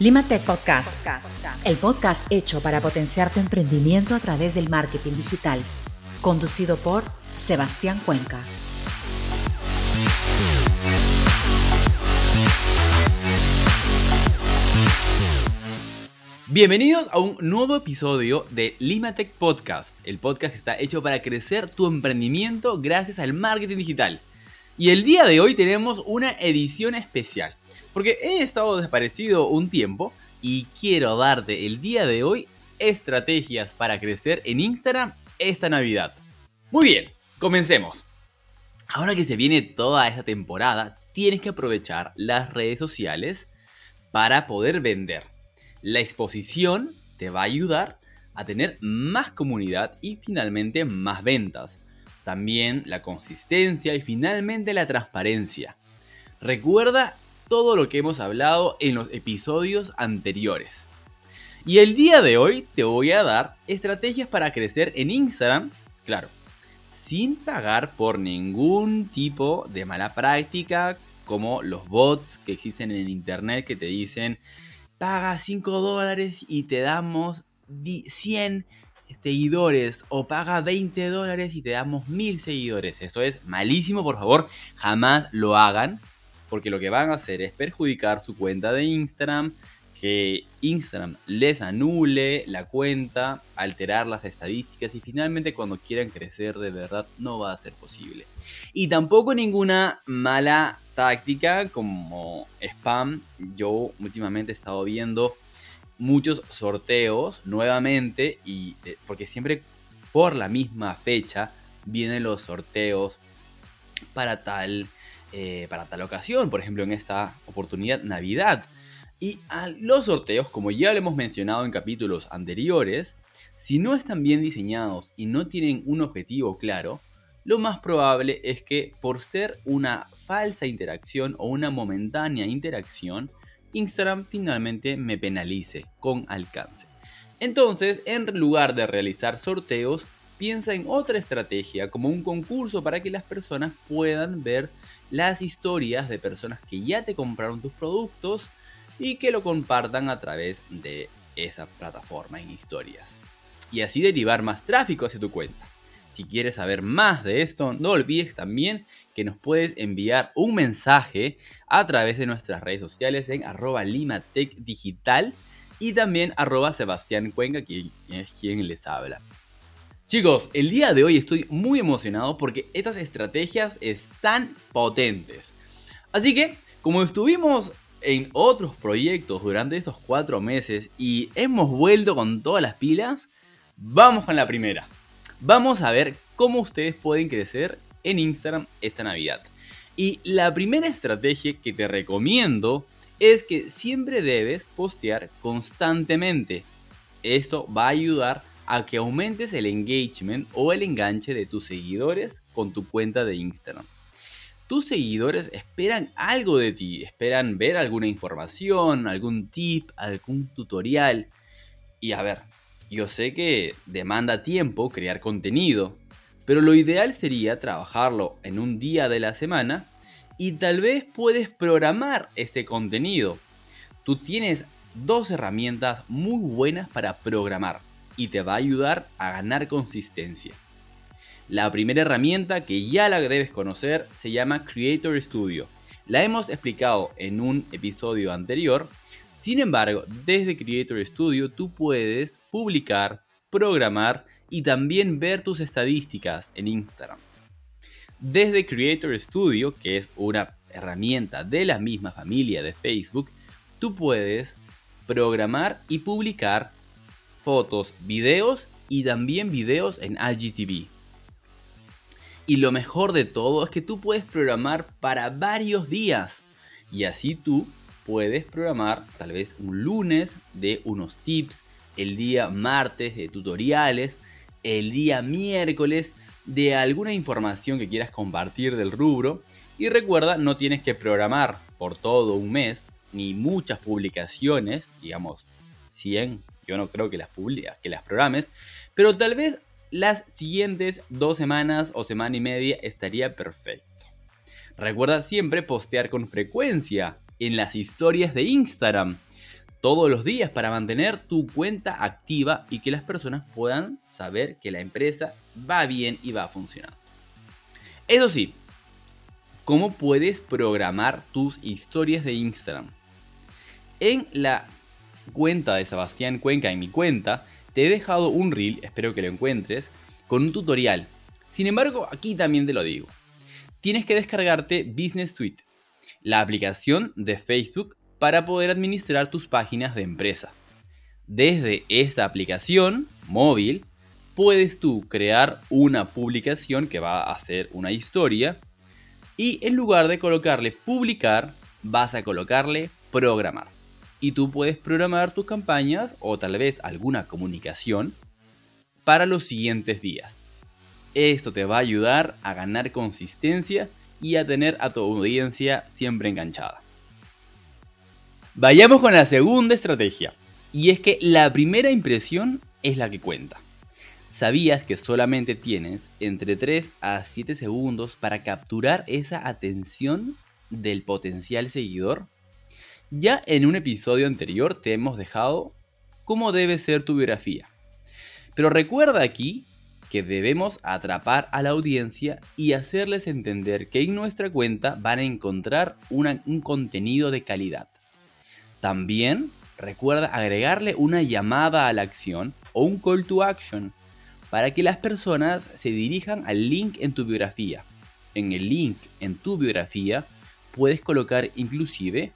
Limatech Podcast, el podcast hecho para potenciar tu emprendimiento a través del marketing digital, conducido por Sebastián Cuenca. Bienvenidos a un nuevo episodio de Limatech Podcast, el podcast que está hecho para crecer tu emprendimiento gracias al marketing digital. Y el día de hoy tenemos una edición especial. Porque he estado desaparecido un tiempo y quiero darte el día de hoy estrategias para crecer en Instagram esta Navidad. Muy bien, comencemos. Ahora que se viene toda esta temporada, tienes que aprovechar las redes sociales para poder vender. La exposición te va a ayudar a tener más comunidad y finalmente más ventas. También la consistencia y finalmente la transparencia. Recuerda todo lo que hemos hablado en los episodios anteriores. Y el día de hoy te voy a dar estrategias para crecer en Instagram, claro, sin pagar por ningún tipo de mala práctica, como los bots que existen en internet que te dicen, paga 5 dólares y te damos 100 seguidores o paga 20 dólares y te damos 1000 seguidores. Esto es malísimo, por favor, jamás lo hagan porque lo que van a hacer es perjudicar su cuenta de Instagram, que Instagram les anule la cuenta, alterar las estadísticas y finalmente cuando quieran crecer de verdad no va a ser posible. Y tampoco ninguna mala táctica como spam. Yo últimamente he estado viendo muchos sorteos nuevamente y eh, porque siempre por la misma fecha vienen los sorteos para tal eh, para tal ocasión, por ejemplo en esta oportunidad Navidad. Y a los sorteos, como ya lo hemos mencionado en capítulos anteriores, si no están bien diseñados y no tienen un objetivo claro, lo más probable es que por ser una falsa interacción o una momentánea interacción, Instagram finalmente me penalice con alcance. Entonces, en lugar de realizar sorteos, piensa en otra estrategia como un concurso para que las personas puedan ver las historias de personas que ya te compraron tus productos y que lo compartan a través de esa plataforma en historias. Y así derivar más tráfico hacia tu cuenta. Si quieres saber más de esto, no olvides también que nos puedes enviar un mensaje a través de nuestras redes sociales en arroba limatecdigital y también arroba Sebastián Cuenca, quien es quien les habla. Chicos, el día de hoy estoy muy emocionado porque estas estrategias están potentes. Así que, como estuvimos en otros proyectos durante estos cuatro meses y hemos vuelto con todas las pilas, vamos con la primera. Vamos a ver cómo ustedes pueden crecer en Instagram esta Navidad. Y la primera estrategia que te recomiendo es que siempre debes postear constantemente. Esto va a ayudar a que aumentes el engagement o el enganche de tus seguidores con tu cuenta de Instagram. Tus seguidores esperan algo de ti, esperan ver alguna información, algún tip, algún tutorial. Y a ver, yo sé que demanda tiempo crear contenido, pero lo ideal sería trabajarlo en un día de la semana y tal vez puedes programar este contenido. Tú tienes dos herramientas muy buenas para programar y te va a ayudar a ganar consistencia. La primera herramienta que ya la debes conocer se llama Creator Studio. La hemos explicado en un episodio anterior. Sin embargo, desde Creator Studio tú puedes publicar, programar y también ver tus estadísticas en Instagram. Desde Creator Studio, que es una herramienta de la misma familia de Facebook, tú puedes programar y publicar fotos, videos y también videos en IGTV. Y lo mejor de todo es que tú puedes programar para varios días. Y así tú puedes programar tal vez un lunes de unos tips, el día martes de tutoriales, el día miércoles de alguna información que quieras compartir del rubro. Y recuerda, no tienes que programar por todo un mes ni muchas publicaciones, digamos 100 yo no creo que las publicas, que las programes, pero tal vez las siguientes dos semanas o semana y media estaría perfecto. Recuerda siempre postear con frecuencia en las historias de Instagram. todos los días para mantener tu cuenta activa y que las personas puedan saber que la empresa va bien y va funcionando. Eso sí, ¿cómo puedes programar tus historias de Instagram? En la cuenta de Sebastián Cuenca, en mi cuenta, te he dejado un reel, espero que lo encuentres, con un tutorial. Sin embargo, aquí también te lo digo. Tienes que descargarte Business Suite, la aplicación de Facebook para poder administrar tus páginas de empresa. Desde esta aplicación móvil, puedes tú crear una publicación que va a ser una historia y en lugar de colocarle publicar, vas a colocarle programar. Y tú puedes programar tus campañas o tal vez alguna comunicación para los siguientes días. Esto te va a ayudar a ganar consistencia y a tener a tu audiencia siempre enganchada. Vayamos con la segunda estrategia. Y es que la primera impresión es la que cuenta. ¿Sabías que solamente tienes entre 3 a 7 segundos para capturar esa atención del potencial seguidor? Ya en un episodio anterior te hemos dejado cómo debe ser tu biografía. Pero recuerda aquí que debemos atrapar a la audiencia y hacerles entender que en nuestra cuenta van a encontrar un contenido de calidad. También recuerda agregarle una llamada a la acción o un call to action para que las personas se dirijan al link en tu biografía. En el link en tu biografía puedes colocar inclusive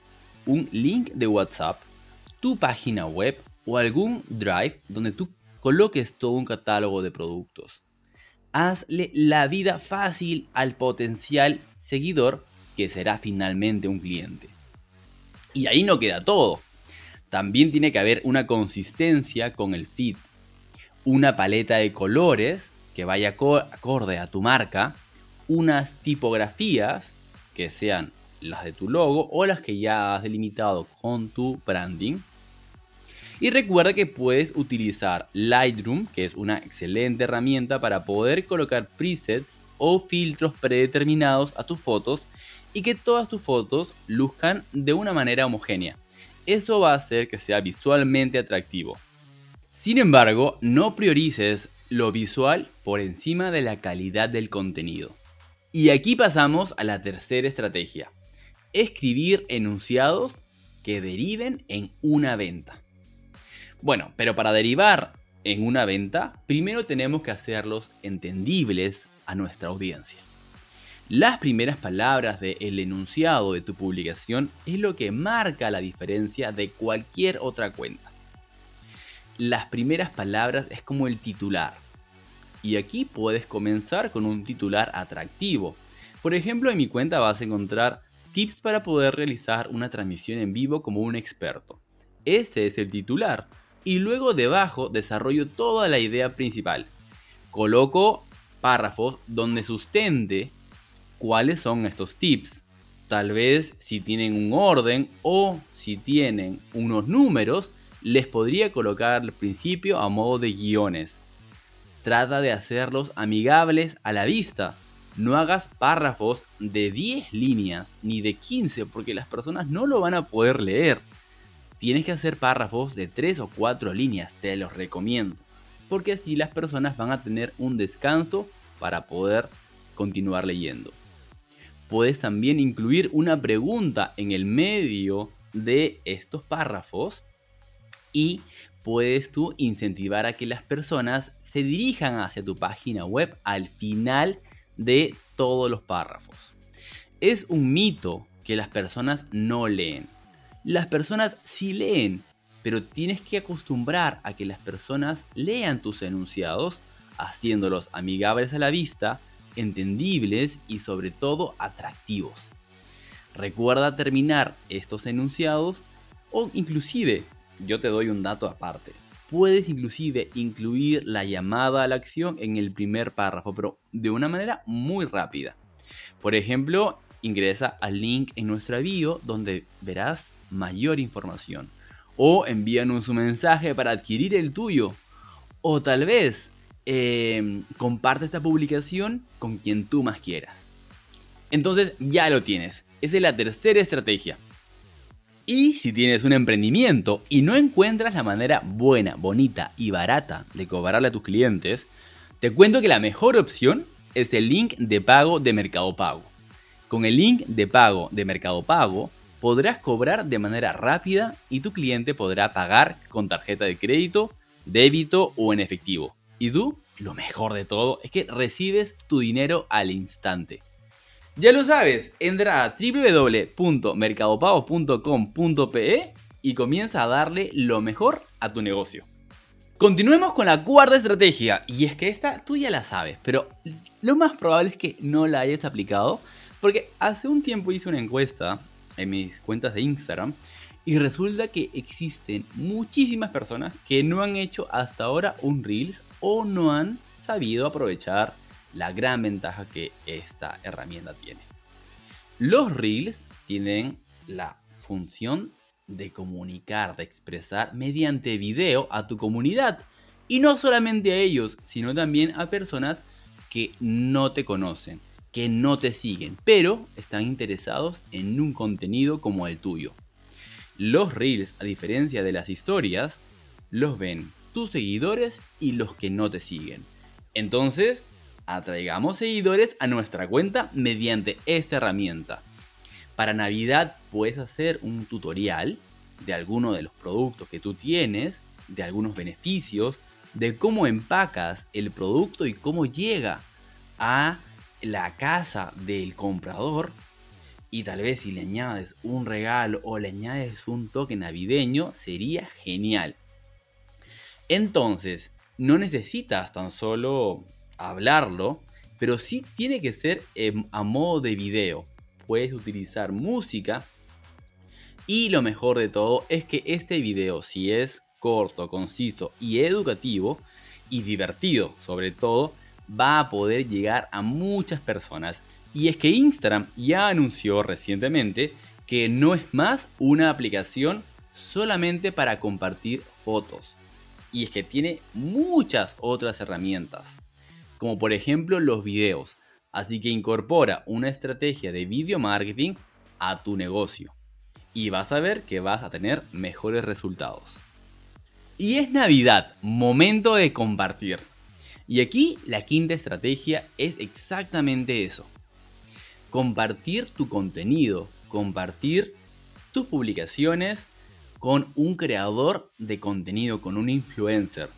un link de WhatsApp, tu página web o algún drive donde tú coloques todo un catálogo de productos. Hazle la vida fácil al potencial seguidor que será finalmente un cliente. Y ahí no queda todo. También tiene que haber una consistencia con el feed. Una paleta de colores que vaya acorde a tu marca. Unas tipografías que sean las de tu logo o las que ya has delimitado con tu branding. Y recuerda que puedes utilizar Lightroom, que es una excelente herramienta para poder colocar presets o filtros predeterminados a tus fotos y que todas tus fotos luzcan de una manera homogénea. Eso va a hacer que sea visualmente atractivo. Sin embargo, no priorices lo visual por encima de la calidad del contenido. Y aquí pasamos a la tercera estrategia. Escribir enunciados que deriven en una venta. Bueno, pero para derivar en una venta, primero tenemos que hacerlos entendibles a nuestra audiencia. Las primeras palabras del enunciado de tu publicación es lo que marca la diferencia de cualquier otra cuenta. Las primeras palabras es como el titular. Y aquí puedes comenzar con un titular atractivo. Por ejemplo, en mi cuenta vas a encontrar tips para poder realizar una transmisión en vivo como un experto. Ese es el titular. Y luego debajo desarrollo toda la idea principal. Coloco párrafos donde sustente cuáles son estos tips. Tal vez si tienen un orden o si tienen unos números, les podría colocar al principio a modo de guiones. Trata de hacerlos amigables a la vista. No hagas párrafos de 10 líneas ni de 15 porque las personas no lo van a poder leer. Tienes que hacer párrafos de 3 o 4 líneas, te los recomiendo. Porque así las personas van a tener un descanso para poder continuar leyendo puedes también incluir una pregunta en el medio de estos párrafos y puedes tú incentivar a que las personas se dirijan hacia tu página web al final de todos los párrafos. Es un mito que las personas no leen. Las personas sí leen, pero tienes que acostumbrar a que las personas lean tus enunciados, haciéndolos amigables a la vista, entendibles y sobre todo atractivos. Recuerda terminar estos enunciados o inclusive, yo te doy un dato aparte, puedes inclusive incluir la llamada a la acción en el primer párrafo, pero de una manera muy rápida. Por ejemplo, ingresa al link en nuestra bio donde verás mayor información. O envíanos un mensaje para adquirir el tuyo. O tal vez Em, comparte esta publicación con quien tú más quieras. Entonces ya lo tienes. Esa es la tercera estrategia. Y si tienes un emprendimiento y no encuentras la manera buena, bonita y barata de cobrarle a tus clientes, te cuento que la mejor opción es el link de pago de Mercado Pago. Con el link de pago de Mercado Pago podrás cobrar de manera rápida y tu cliente podrá pagar con tarjeta de crédito, débito o en efectivo. Y tú, lo mejor de todo, es que recibes tu dinero al instante. Ya lo sabes, entra a www.mercadopago.com.pe y comienza a darle lo mejor a tu negocio. Continuemos con la cuarta estrategia, y es que esta tú ya la sabes, pero lo más probable es que no la hayas aplicado, porque hace un tiempo hice una encuesta en mis cuentas de Instagram y resulta que existen muchísimas personas que no han hecho hasta ahora un Reels o no han sabido aprovechar la gran ventaja que esta herramienta tiene. Los reels tienen la función de comunicar, de expresar mediante video a tu comunidad. Y no solamente a ellos, sino también a personas que no te conocen, que no te siguen, pero están interesados en un contenido como el tuyo. Los reels, a diferencia de las historias, los ven tus seguidores y los que no te siguen. Entonces, atraigamos seguidores a nuestra cuenta mediante esta herramienta. Para Navidad puedes hacer un tutorial de alguno de los productos que tú tienes, de algunos beneficios, de cómo empacas el producto y cómo llega a la casa del comprador. Y tal vez si le añades un regalo o le añades un toque navideño, sería genial. Entonces, no necesitas tan solo hablarlo, pero sí tiene que ser a modo de video. Puedes utilizar música y lo mejor de todo es que este video, si es corto, conciso y educativo y divertido sobre todo, va a poder llegar a muchas personas. Y es que Instagram ya anunció recientemente que no es más una aplicación solamente para compartir fotos. Y es que tiene muchas otras herramientas como por ejemplo los videos. Así que incorpora una estrategia de video marketing a tu negocio y vas a ver que vas a tener mejores resultados. Y es Navidad, momento de compartir. Y aquí la quinta estrategia es exactamente eso. Compartir tu contenido, compartir tus publicaciones con un creador de contenido, con un influencer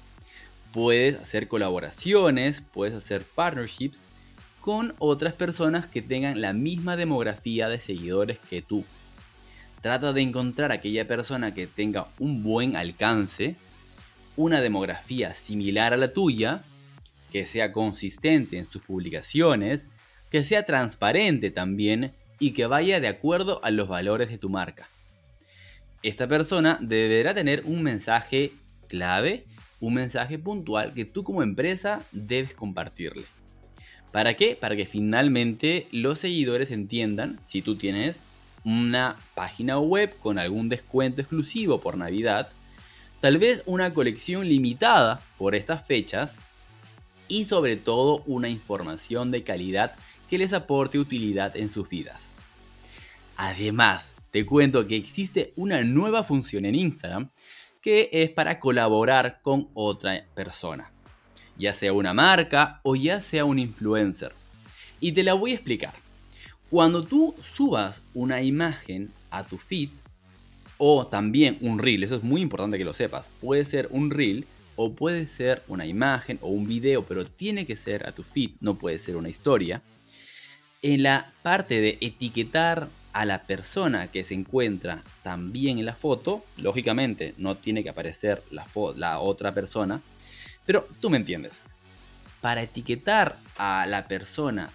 puedes hacer colaboraciones, puedes hacer partnerships con otras personas que tengan la misma demografía de seguidores que tú. Trata de encontrar aquella persona que tenga un buen alcance, una demografía similar a la tuya, que sea consistente en sus publicaciones, que sea transparente también y que vaya de acuerdo a los valores de tu marca. Esta persona deberá tener un mensaje clave un mensaje puntual que tú como empresa debes compartirle. ¿Para qué? Para que finalmente los seguidores entiendan si tú tienes una página web con algún descuento exclusivo por Navidad, tal vez una colección limitada por estas fechas y sobre todo una información de calidad que les aporte utilidad en sus vidas. Además, te cuento que existe una nueva función en Instagram que es para colaborar con otra persona, ya sea una marca o ya sea un influencer. Y te la voy a explicar. Cuando tú subas una imagen a tu feed o también un reel, eso es muy importante que lo sepas, puede ser un reel o puede ser una imagen o un video, pero tiene que ser a tu feed, no puede ser una historia. En la parte de etiquetar a la persona que se encuentra también en la foto, lógicamente no tiene que aparecer la, otra persona, pero tú me entiendes. Para etiquetar a la persona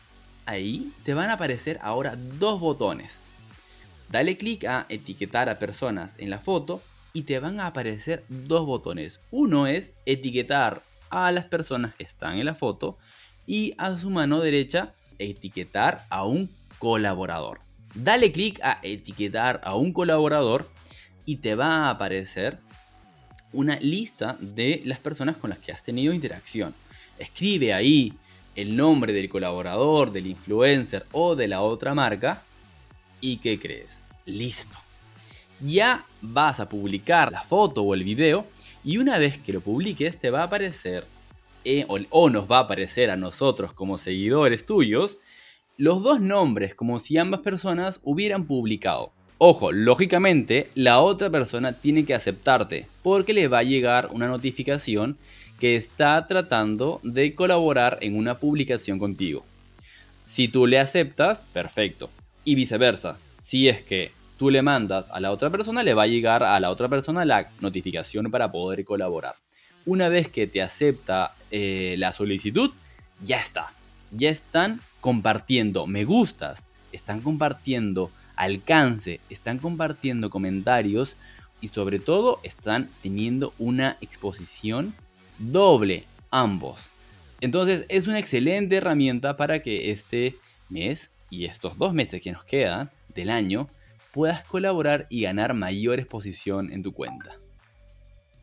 ahí, te van a aparecer ahora dos botones. Dale clic a etiquetar a personas en la foto y te van a aparecer dos botones. Uno es etiquetar a las personas que están en la foto y a su mano derecha etiquetar a un colaborador dale clic a etiquetar a un colaborador y te va a aparecer una lista de las personas con las que has tenido interacción. Escribe ahí el nombre del colaborador, del influencer o de la otra marca. ¿Y qué crees? Listo. ya vas a publicar la foto o el video y una vez que lo publiques te va a aparecer eh, o, nos va a aparecer a nosotros como seguidores tuyos los dos nombres como si ambas personas hubieran publicado. Ojo, lógicamente la otra persona tiene que aceptarte porque le va a llegar una notificación que está tratando de colaborar en una publicación contigo. Si tú le aceptas, perfecto. Y viceversa, si es que tú le mandas a la otra persona, le va a llegar a la otra persona la notificación para poder colaborar. Una vez que te acepta eh, la solicitud, ya está. Ya están compartiendo me gustas, están compartiendo alcance, están compartiendo comentarios y sobre todo están teniendo una exposición doble ambos. Entonces es una excelente herramienta para que este mes y estos dos meses que nos quedan del año puedas colaborar y ganar mayor exposición en tu cuenta.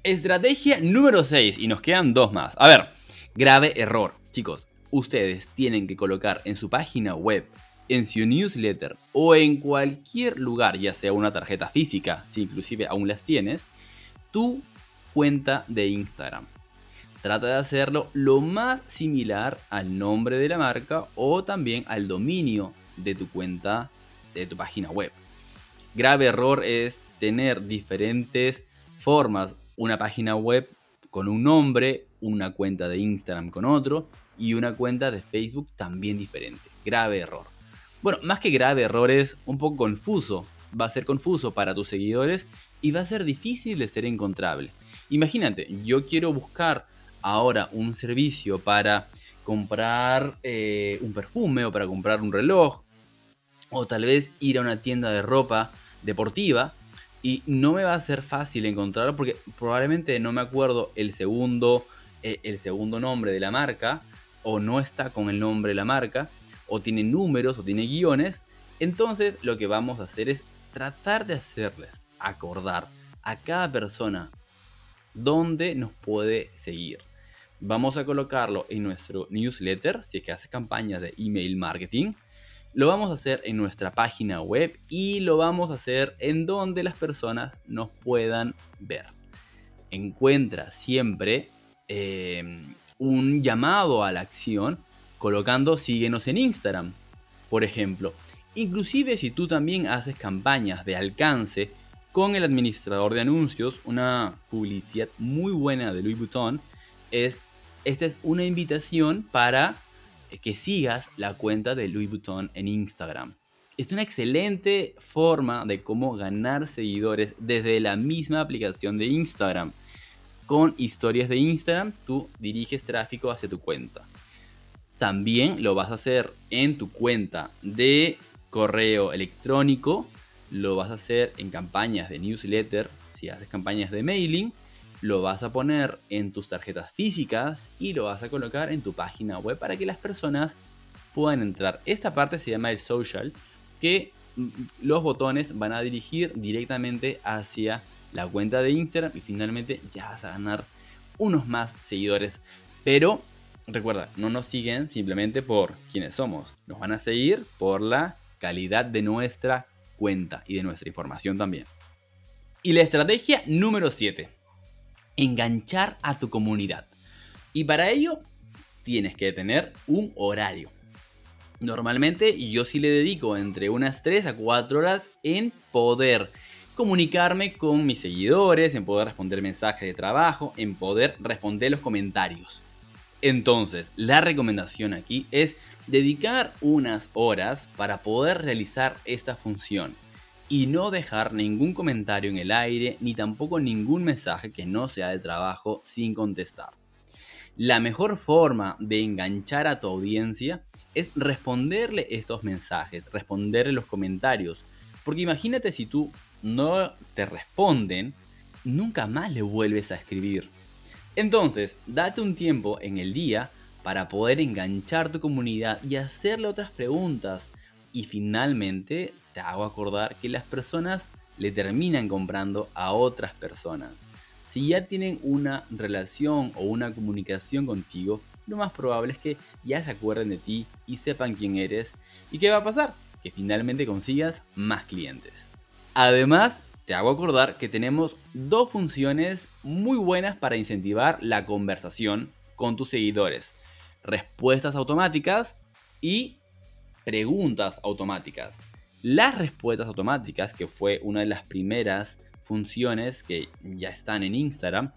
Estrategia número 6 y nos quedan dos más. A ver, grave error. Chicos, ustedes tienen que colocar en su página web, en su newsletter o en cualquier lugar, ya sea una tarjeta física, si inclusive aún las tienes, tu cuenta de Instagram. Trata de hacerlo lo más similar al nombre de la marca o también al dominio de tu cuenta de tu página web grave error es tener diferentes formas, una página web con un nombre, una cuenta de Instagram con otro y una cuenta de Facebook también diferente. Grave error. Bueno, más que grave error es un poco confuso. Va a ser confuso para tus seguidores y va a ser difícil de ser encontrable. Imagínate, yo quiero buscar ahora un servicio para comprar eh, un perfume o para comprar un reloj o tal vez ir a una tienda de ropa deportiva y no me va a ser fácil encontrarlo porque probablemente no me acuerdo el segundo, eh, el segundo nombre de la marca o no está con el nombre de la marca o tiene números o tiene guiones. Entonces lo que vamos a hacer es tratar de hacerles acordar a cada persona dónde nos puede seguir. Vamos a colocarlo en nuestro newsletter si es que hace campañas de email marketing lo vamos a hacer en nuestra página web y lo vamos a hacer en donde las personas nos puedan ver. Encuentra siempre eh, un llamado a la acción colocando síguenos en Instagram, por ejemplo. Inclusive si tú también haces campañas de alcance con el administrador de anuncios, una publicidad muy buena de Louis Vuitton, es, esta es una invitación para que sigas la cuenta de Louis Vuitton en Instagram. Es una excelente forma de cómo ganar seguidores desde la misma aplicación de Instagram. Con historias de Instagram, tú diriges tráfico hacia tu cuenta. También lo vas a hacer en tu cuenta de correo electrónico, lo vas a hacer en campañas de newsletter, si haces campañas de mailing, lo vas a poner en tus tarjetas físicas y lo vas a colocar en tu página web para que las personas puedan entrar. Esta parte se llama el social, que mm, los botones van a dirigir directamente hacia la cuenta de Instagram y finalmente ya vas a ganar unos más seguidores. Pero recuerda, no nos siguen simplemente por quienes somos, nos van a seguir por la calidad de nuestra cuenta y de nuestra información también. Y la estrategia número 7 enganchar a tu comunidad. Y para ello tienes que tener un horario. Normalmente yo sí le dedico entre unas 3 a 4 horas en poder comunicarme con mis seguidores, en poder responder mensajes de trabajo, en poder responder los comentarios. Entonces, la recomendación aquí es dedicar unas horas para poder realizar esta función y no dejar ningún comentario en el aire ni tampoco ningún mensaje que no sea de trabajo sin contestar. La mejor forma de enganchar a tu audiencia es responderle estos mensajes, responderle los comentarios. Porque imagínate si tú no te responden, nunca más le vuelves a escribir. Entonces, date un tiempo en el día para poder enganchar tu comunidad y hacerle otras preguntas. Y finalmente hago acordar que las personas le terminan comprando a otras personas. Si ya tienen una relación o una comunicación contigo, lo más probable es que ya se acuerden de ti y sepan quién eres. ¿Y qué va a pasar? Que finalmente consigas más clientes. Además, te hago acordar que tenemos dos funciones muy buenas para incentivar la conversación con tus seguidores. Respuestas automáticas y preguntas automáticas. Las respuestas automáticas, que fue una de las primeras funciones que ya están en Instagram,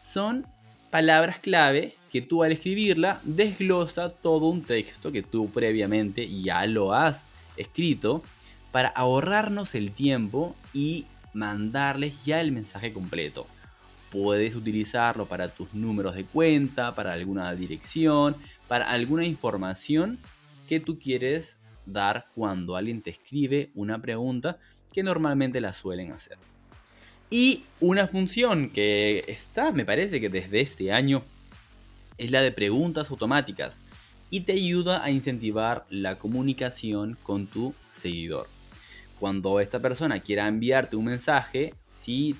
son palabras clave que tú al escribirla desglosa todo un texto que tú previamente ya lo has escrito para ahorrarnos el tiempo y mandarles ya el mensaje completo. Puedes utilizarlo para tus números de cuenta, para alguna dirección, para alguna información que tú quieres dar cuando alguien te escribe una pregunta que normalmente la suelen hacer. Y una función que está, me parece que desde este año, es la de preguntas automáticas y te ayuda a incentivar la comunicación con tu seguidor. Cuando esta persona quiera enviarte un mensaje, si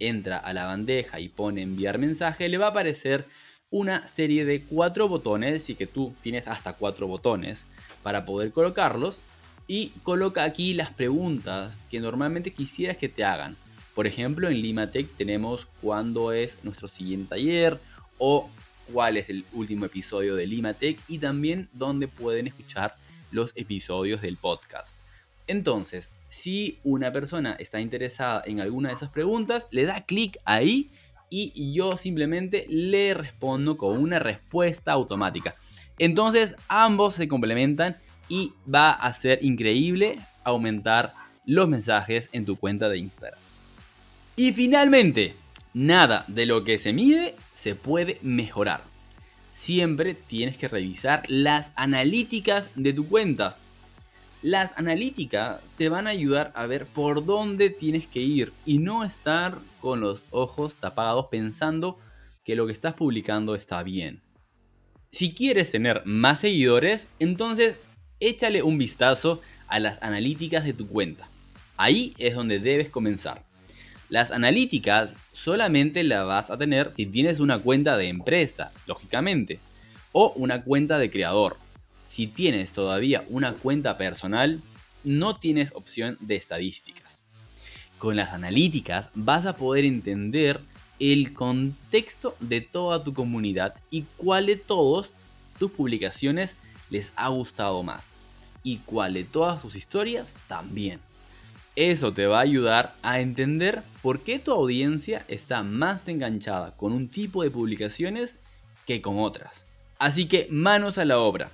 entra a la bandeja y pone enviar mensaje, le va a aparecer una serie de cuatro botones y que tú tienes hasta cuatro botones para poder colocarlos y coloca aquí las preguntas que normalmente quisieras que te hagan. Por ejemplo, en Limatech tenemos cuándo es nuestro siguiente taller o cuál es el último episodio de Limatech y también dónde pueden escuchar los episodios del podcast. Entonces, si una persona está interesada en alguna de esas preguntas, le da clic ahí y yo simplemente le respondo con una respuesta automática. Entonces ambos se complementan y va a ser increíble aumentar los mensajes en tu cuenta de Instagram. Y finalmente, nada de lo que se mide se puede mejorar. Siempre tienes que revisar las analíticas de tu cuenta. Las analíticas te van a ayudar a ver por dónde tienes que ir y no estar con los ojos tapados pensando que lo que estás publicando está bien. Si quieres tener más seguidores, entonces échale un vistazo a las analíticas de tu cuenta. Ahí es donde debes comenzar. Las analíticas solamente las vas a tener si tienes una cuenta de empresa, lógicamente, o una cuenta de creador si tienes todavía una cuenta personal, no tienes opción de estadísticas. Con las analíticas vas a poder entender el contexto de toda tu comunidad y cuál de todos tus publicaciones les ha gustado más y cuál de todas tus historias también. Eso te va a ayudar a entender por qué tu audiencia está más enganchada con un tipo de publicaciones que con otras. Así que manos a la obra.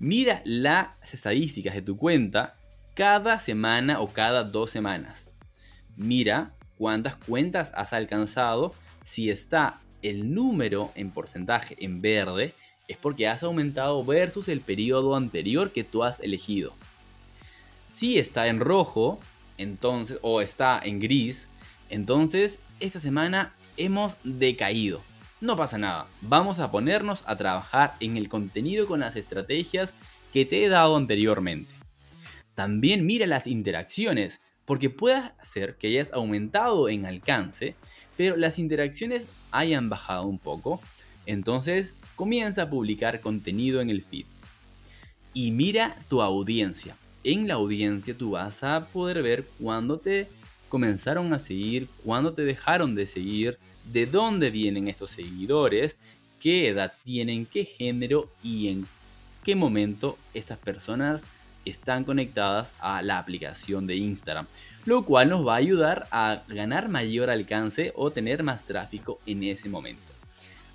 Mira las estadísticas de tu cuenta cada semana o cada dos semanas. Mira cuántas cuentas has alcanzado. Si está el número en porcentaje en verde, es porque has aumentado versus el periodo anterior que tú has elegido. Si está en rojo, entonces, o está en gris, entonces esta semana hemos decaído. No pasa nada, vamos a ponernos a trabajar en el contenido con las estrategias que te he dado anteriormente. También mira las interacciones, porque puede ser que hayas aumentado en alcance, pero las interacciones hayan bajado un poco. Entonces comienza a publicar contenido en el feed. Y mira tu audiencia. En la audiencia tú vas a poder ver cuándo te comenzaron a seguir, cuándo te dejaron de seguir, de dónde vienen estos seguidores, qué edad tienen, qué género y en qué momento estas personas están conectadas a la aplicación de Instagram, lo cual nos va a ayudar a ganar mayor alcance o tener más tráfico en ese momento.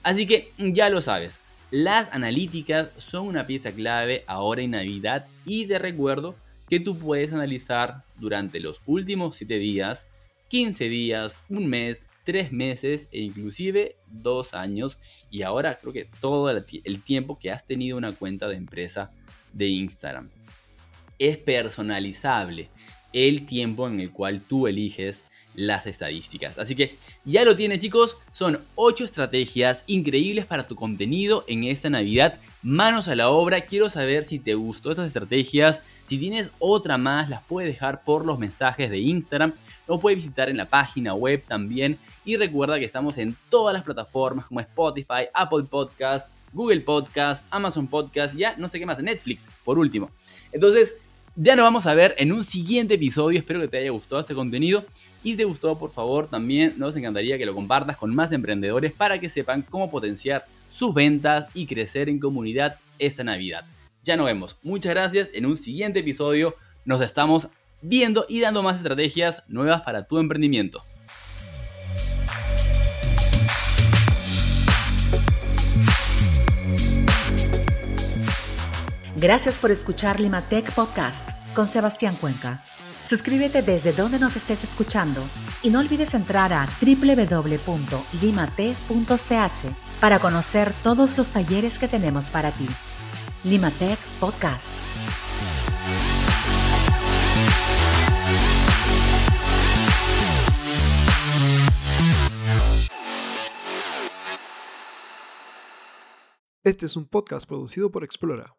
Así que ya lo sabes, las analíticas son una pieza clave ahora en Navidad y de recuerdo que tú puedes analizar durante los últimos 7 días, 15 días, un mes, tres meses e inclusive dos años y ahora creo que todo el tiempo que has tenido una cuenta de empresa de Instagram. Es personalizable el tiempo en el cual tú eliges las estadísticas. Así que ya lo tienes chicos, son 8 estrategias increíbles para tu contenido en esta Navidad. Manos a la obra, quiero saber si te gustó estas estrategias, si tienes otra más, las puedes dejar por los mensajes de Instagram. Lo puedes visitar en la página web también. Y recuerda que estamos en todas las plataformas como Spotify, Apple Podcast, Google Podcast, Amazon Podcast, ya no sé qué más, Netflix, por último. Entonces, Ya nos vamos a ver en un siguiente episodio. Espero que te haya gustado este contenido. Y te gustó, por favor, también nos encantaría que lo compartas con más emprendedores para que sepan cómo potenciar sus ventas y crecer en comunidad esta Navidad. Ya nos vemos. Muchas gracias. En un siguiente episodio nos estamos viendo y dando más estrategias nuevas para tu emprendimiento. Gracias por escuchar Limatech Podcast con Sebastián Cuenca. Suscríbete desde donde nos estés escuchando y no olvides entrar a www.limate.ch para conocer todos los talleres que tenemos para ti. Limatech Podcast. Este es un podcast producido por Explora.